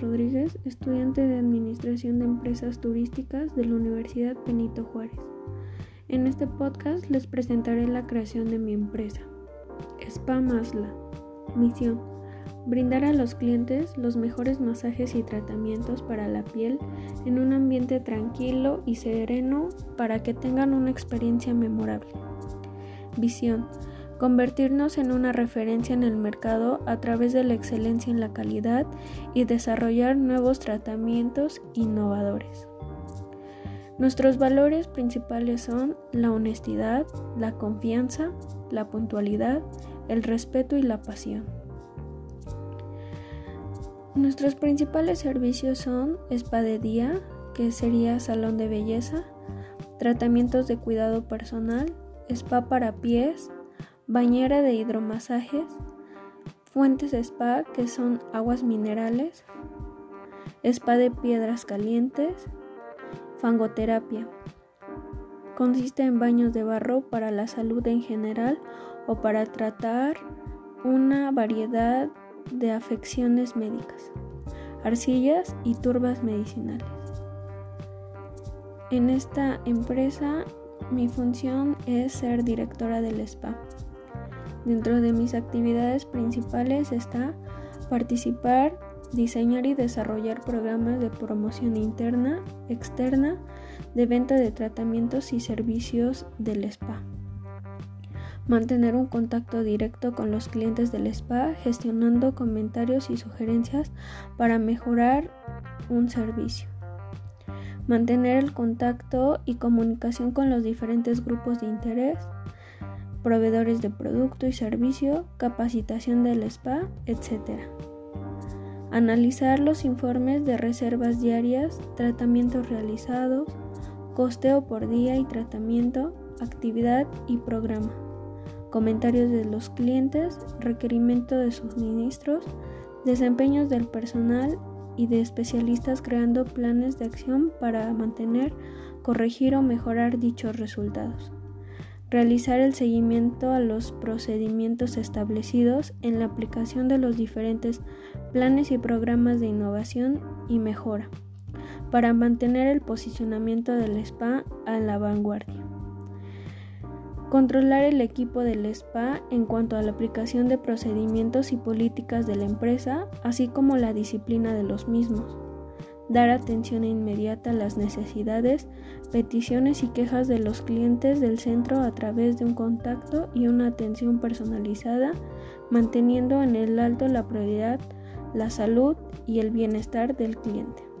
Rodríguez, estudiante de Administración de Empresas Turísticas de la Universidad Benito Juárez. En este podcast les presentaré la creación de mi empresa, Spa Masla. Misión. Brindar a los clientes los mejores masajes y tratamientos para la piel en un ambiente tranquilo y sereno para que tengan una experiencia memorable. Visión convertirnos en una referencia en el mercado a través de la excelencia en la calidad y desarrollar nuevos tratamientos innovadores. Nuestros valores principales son la honestidad, la confianza, la puntualidad, el respeto y la pasión. Nuestros principales servicios son spa de día, que sería salón de belleza, tratamientos de cuidado personal, spa para pies, bañera de hidromasajes, fuentes de spa que son aguas minerales, spa de piedras calientes, fangoterapia. Consiste en baños de barro para la salud en general o para tratar una variedad de afecciones médicas, arcillas y turbas medicinales. En esta empresa mi función es ser directora del spa. Dentro de mis actividades principales está participar, diseñar y desarrollar programas de promoción interna, externa, de venta de tratamientos y servicios del spa. Mantener un contacto directo con los clientes del spa, gestionando comentarios y sugerencias para mejorar un servicio. Mantener el contacto y comunicación con los diferentes grupos de interés proveedores de producto y servicio, capacitación del spa, etc. Analizar los informes de reservas diarias, tratamientos realizados, costeo por día y tratamiento, actividad y programa, comentarios de los clientes, requerimiento de suministros, desempeños del personal y de especialistas creando planes de acción para mantener, corregir o mejorar dichos resultados realizar el seguimiento a los procedimientos establecidos en la aplicación de los diferentes planes y programas de innovación y mejora, para mantener el posicionamiento del spa a la vanguardia. Controlar el equipo del spa en cuanto a la aplicación de procedimientos y políticas de la empresa, así como la disciplina de los mismos dar atención inmediata a las necesidades, peticiones y quejas de los clientes del centro a través de un contacto y una atención personalizada, manteniendo en el alto la prioridad, la salud y el bienestar del cliente.